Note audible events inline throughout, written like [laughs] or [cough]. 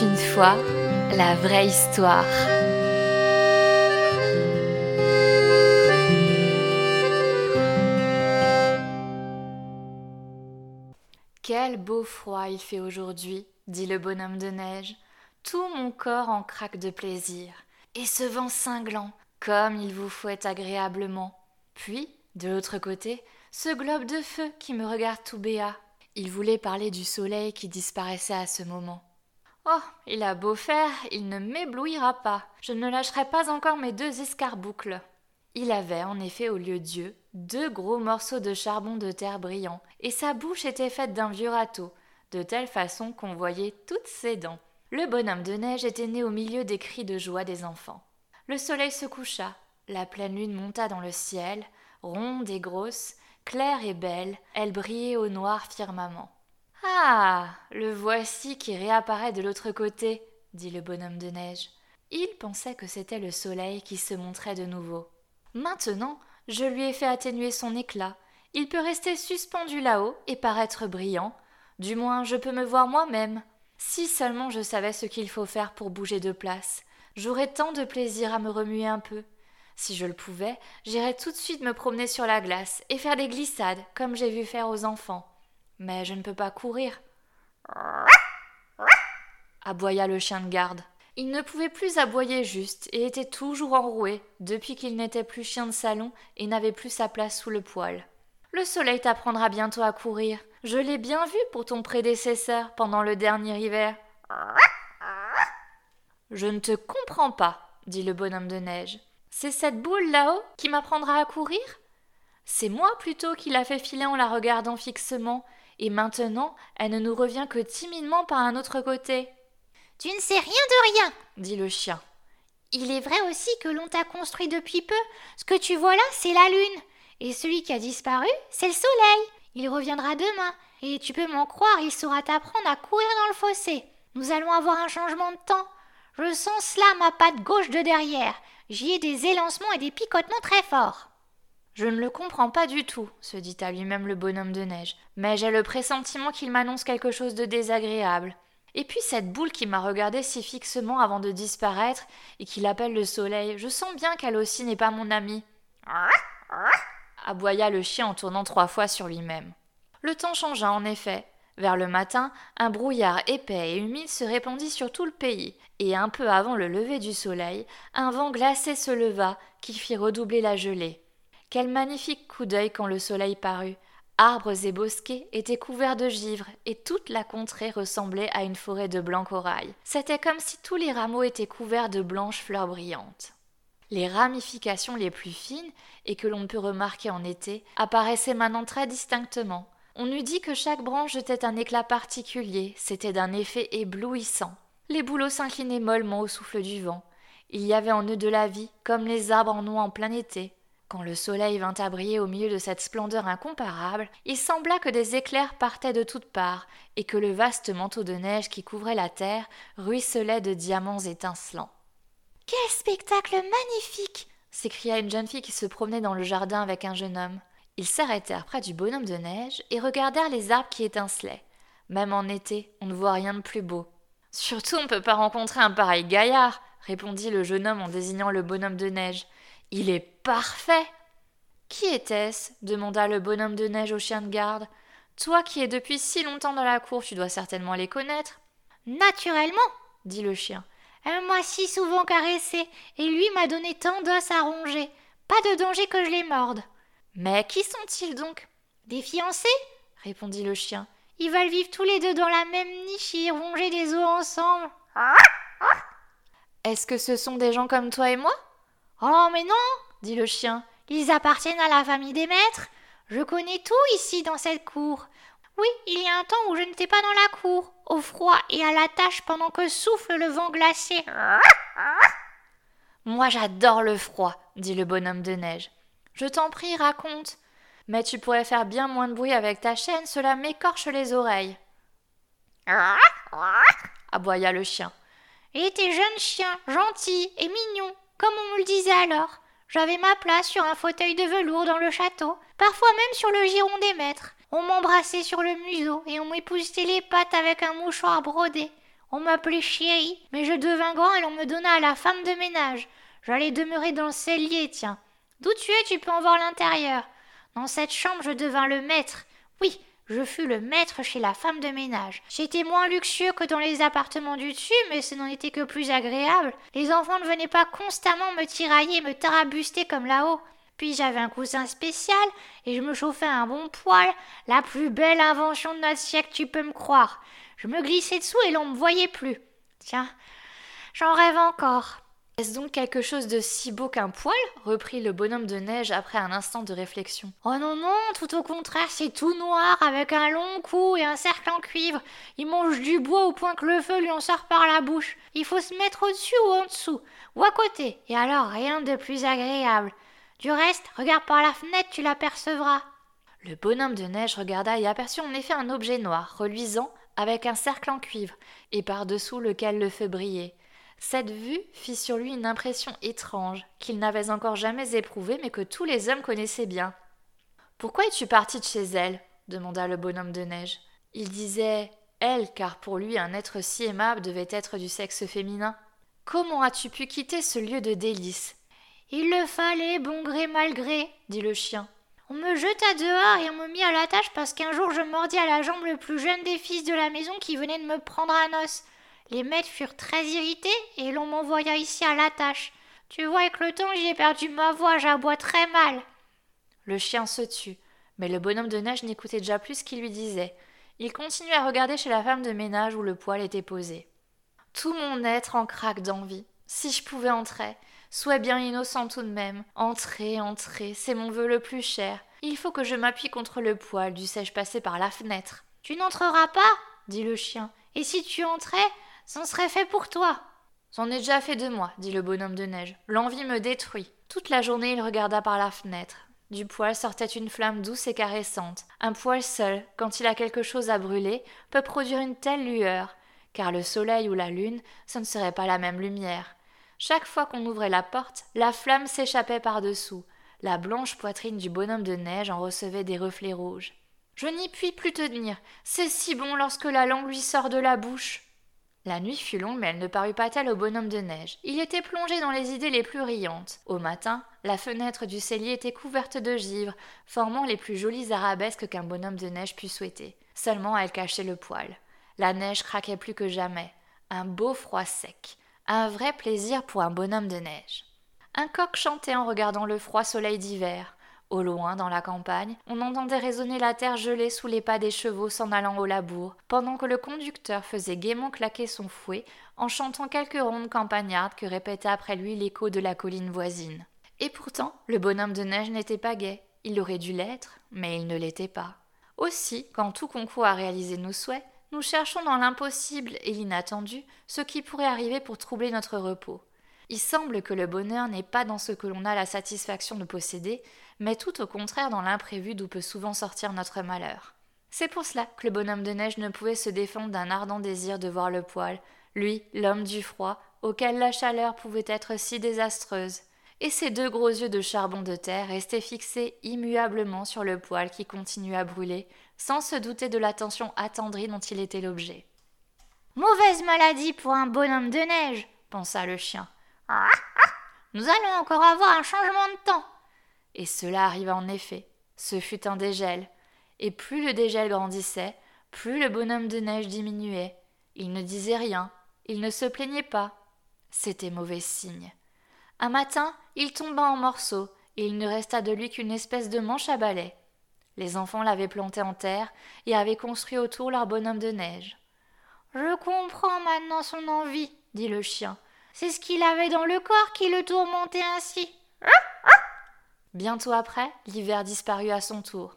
une fois la vraie histoire. Quel beau froid il fait aujourd'hui, dit le bonhomme de neige. Tout mon corps en craque de plaisir. Et ce vent cinglant, comme il vous fouette agréablement. Puis, de l'autre côté, ce globe de feu qui me regarde tout béat. Il voulait parler du soleil qui disparaissait à ce moment. Oh, il a beau faire, il ne m'éblouira pas. Je ne lâcherai pas encore mes deux escarboucles. Il avait en effet au lieu d'yeux deux gros morceaux de charbon de terre brillant, et sa bouche était faite d'un vieux râteau, de telle façon qu'on voyait toutes ses dents. Le bonhomme de neige était né au milieu des cris de joie des enfants. Le soleil se coucha, la pleine lune monta dans le ciel, ronde et grosse, claire et belle, elle brillait au noir firmament. Ah. Le voici qui réapparaît de l'autre côté, dit le bonhomme de neige. Il pensait que c'était le soleil qui se montrait de nouveau. Maintenant, je lui ai fait atténuer son éclat. Il peut rester suspendu là-haut et paraître brillant. Du moins, je peux me voir moi-même. Si seulement je savais ce qu'il faut faire pour bouger de place, j'aurais tant de plaisir à me remuer un peu. Si je le pouvais, j'irais tout de suite me promener sur la glace et faire des glissades, comme j'ai vu faire aux enfants. Mais je ne peux pas courir. aboya le chien de garde. Il ne pouvait plus aboyer juste et était toujours enroué depuis qu'il n'était plus chien de salon et n'avait plus sa place sous le poil. Le soleil t'apprendra bientôt à courir. Je l'ai bien vu pour ton prédécesseur pendant le dernier hiver. Je ne te comprends pas, dit le bonhomme de neige. C'est cette boule là-haut qui m'apprendra à courir? C'est moi plutôt qui l'a fait filer en la regardant fixement, et maintenant elle ne nous revient que timidement par un autre côté. Tu ne sais rien de rien, dit le chien. Il est vrai aussi que l'on t'a construit depuis peu. Ce que tu vois là, c'est la lune. Et celui qui a disparu, c'est le soleil. Il reviendra demain. Et tu peux m'en croire, il saura t'apprendre à courir dans le fossé. Nous allons avoir un changement de temps. Je sens cela ma patte gauche de derrière. J'y ai des élancements et des picotements très forts. Je ne le comprends pas du tout, se dit à lui-même le bonhomme de neige, mais j'ai le pressentiment qu'il m'annonce quelque chose de désagréable. Et puis cette boule qui m'a regardé si fixement avant de disparaître et qui l'appelle le soleil, je sens bien qu'elle aussi n'est pas mon amie. aboya le chien en tournant trois fois sur lui-même. Le temps changea en effet. Vers le matin, un brouillard épais et humide se répandit sur tout le pays, et un peu avant le lever du soleil, un vent glacé se leva qui fit redoubler la gelée. Quel magnifique coup d'œil quand le soleil parut, Arbres et bosquets étaient couverts de givre et toute la contrée ressemblait à une forêt de blanc corail. C'était comme si tous les rameaux étaient couverts de blanches fleurs brillantes. Les ramifications les plus fines, et que l'on peut remarquer en été, apparaissaient maintenant très distinctement. On eût dit que chaque branche jetait un éclat particulier, c'était d'un effet éblouissant. Les bouleaux s'inclinaient mollement au souffle du vent. Il y avait en eux de la vie, comme les arbres en ont en plein été. Quand le soleil vint à briller au milieu de cette splendeur incomparable, il sembla que des éclairs partaient de toutes parts, et que le vaste manteau de neige qui couvrait la terre ruisselait de diamants étincelants. Quel spectacle magnifique s'écria une jeune fille qui se promenait dans le jardin avec un jeune homme. Ils s'arrêtèrent près du bonhomme de neige et regardèrent les arbres qui étincelaient. Même en été, on ne voit rien de plus beau. Surtout, on ne peut pas rencontrer un pareil gaillard, répondit le jeune homme en désignant le bonhomme de neige. Il est parfait. Qui était-ce demanda le bonhomme de neige au chien de garde. Toi qui es depuis si longtemps dans la cour, tu dois certainement les connaître. Naturellement, dit le chien. Elle m'a si souvent caressé, et lui m'a donné tant d'os à ronger. Pas de danger que je les morde. Mais qui sont-ils donc? Des fiancés répondit le chien. Ils veulent vivre tous les deux dans la même niche et ronger des os ensemble. Est-ce que ce sont des gens comme toi et moi? Oh, mais non dit le chien. Ils appartiennent à la famille des maîtres. Je connais tout ici dans cette cour. Oui, il y a un temps où je n'étais pas dans la cour, au froid et à la tâche pendant que souffle le vent glacé. [laughs] Moi j'adore le froid, dit le bonhomme de neige. Je t'en prie, raconte. Mais tu pourrais faire bien moins de bruit avec ta chaîne, cela m'écorche les oreilles. [laughs] aboya le chien. Et tes jeunes chiens, gentils et mignons, comme on me le disait alors. J'avais ma place sur un fauteuil de velours dans le château, parfois même sur le giron des maîtres. On m'embrassait sur le museau et on m'époussetait les pattes avec un mouchoir brodé. On m'appelait chérie, mais je devins grand et l'on me donna à la femme de ménage. J'allais demeurer dans le cellier, tiens. D'où tu es, tu peux en voir l'intérieur. Dans cette chambre, je devins le maître. Oui, je fus le maître chez la femme de ménage. J'étais moins luxueux que dans les appartements du dessus, mais ce n'en était que plus agréable. Les enfants ne venaient pas constamment me tirailler, me tarabuster comme là-haut. Puis j'avais un coussin spécial et je me chauffais un bon poil, la plus belle invention de notre siècle, tu peux me croire. Je me glissais dessous et l'on me voyait plus. Tiens, j'en rêve encore. Est-ce donc quelque chose de si beau qu'un poil? reprit le bonhomme de neige après un instant de réflexion. Oh non, non, tout au contraire, c'est tout noir, avec un long cou et un cercle en cuivre. Il mange du bois au point que le feu lui en sort par la bouche. Il faut se mettre au-dessus ou en dessous, ou à côté, et alors rien de plus agréable. Du reste, regarde par la fenêtre, tu l'apercevras. Le bonhomme de neige regarda et aperçut en effet un objet noir, reluisant, avec un cercle en cuivre, et par-dessous lequel le feu brillait. Cette vue fit sur lui une impression étrange, qu'il n'avait encore jamais éprouvée, mais que tous les hommes connaissaient bien. Pourquoi es-tu parti de chez elle? demanda le bonhomme de neige. Il disait elle, car pour lui un être si aimable devait être du sexe féminin. Comment as-tu pu quitter ce lieu de délices? Il le fallait, bon gré mal gré, dit le chien. On me jeta dehors et on me mit à la tâche parce qu'un jour je mordis à la jambe le plus jeune des fils de la maison qui venait de me prendre à noce. Les maîtres furent très irrités et l'on m'envoya ici à la tâche. Tu vois, avec le temps, j'ai perdu ma voix, j'aboie très mal. Le chien se tut, mais le bonhomme de neige n'écoutait déjà plus ce qu'il lui disait. Il continuait à regarder chez la femme de ménage où le poêle était posé. Tout mon être en craque d'envie. Si je pouvais entrer. Sois bien innocent tout de même. Entrer, entrer, c'est mon vœu le plus cher. Il faut que je m'appuie contre le poêle, dussé-je passer par la fenêtre. Tu n'entreras pas dit le chien. Et si tu entrais, C'en serait fait pour toi. C'en est déjà fait de moi, dit le bonhomme de neige. L'envie me détruit. Toute la journée il regarda par la fenêtre. Du poêle sortait une flamme douce et caressante. Un poêle seul, quand il a quelque chose à brûler, peut produire une telle lueur, car le soleil ou la lune, ce ne serait pas la même lumière. Chaque fois qu'on ouvrait la porte, la flamme s'échappait par-dessous. La blanche poitrine du bonhomme de neige en recevait des reflets rouges. Je n'y puis plus tenir. C'est si bon lorsque la langue lui sort de la bouche. La nuit fut longue, mais elle ne parut pas telle au bonhomme de neige. Il était plongé dans les idées les plus riantes. Au matin, la fenêtre du cellier était couverte de givre, formant les plus jolies arabesques qu'un bonhomme de neige pût souhaiter. Seulement elle cachait le poil. La neige craquait plus que jamais. Un beau froid sec. Un vrai plaisir pour un bonhomme de neige. Un coq chantait en regardant le froid soleil d'hiver. Au loin, dans la campagne, on entendait résonner la terre gelée sous les pas des chevaux s'en allant au labour, pendant que le conducteur faisait gaiement claquer son fouet en chantant quelques rondes campagnardes que répétait après lui l'écho de la colline voisine. Et pourtant, le bonhomme de neige n'était pas gai. Il aurait dû l'être, mais il ne l'était pas. Aussi, quand tout concourt à réaliser nos souhaits, nous cherchons dans l'impossible et l'inattendu ce qui pourrait arriver pour troubler notre repos. Il semble que le bonheur n'est pas dans ce que l'on a la satisfaction de posséder, mais tout au contraire dans l'imprévu d'où peut souvent sortir notre malheur. C'est pour cela que le bonhomme de neige ne pouvait se défendre d'un ardent désir de voir le poil, lui, l'homme du froid, auquel la chaleur pouvait être si désastreuse, et ses deux gros yeux de charbon de terre restaient fixés immuablement sur le poil qui continuait à brûler, sans se douter de l'attention attendrie dont il était l'objet. Mauvaise maladie pour un bonhomme de neige, pensa le chien. [laughs] Nous allons encore avoir un changement de temps. Et cela arriva en effet. Ce fut un dégel. Et plus le dégel grandissait, plus le bonhomme de neige diminuait. Il ne disait rien, il ne se plaignait pas. C'était mauvais signe. Un matin, il tomba en morceaux, et il ne resta de lui qu'une espèce de manche à balai. Les enfants l'avaient planté en terre et avaient construit autour leur bonhomme de neige. Je comprends maintenant son envie, dit le chien. C'est ce qu'il avait dans le corps qui le tourmentait ainsi. Bientôt après, l'hiver disparut à son tour.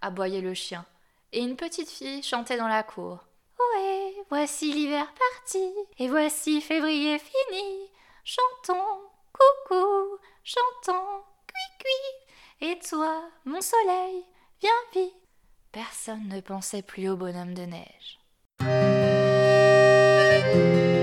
aboyait le chien. Et une petite fille chantait dans la cour. Ouais, voici l'hiver parti, et voici février fini. Chantons, coucou, chantons, cui-cui. Et toi, mon soleil, viens vite. Personne ne pensait plus au bonhomme de neige. Bye.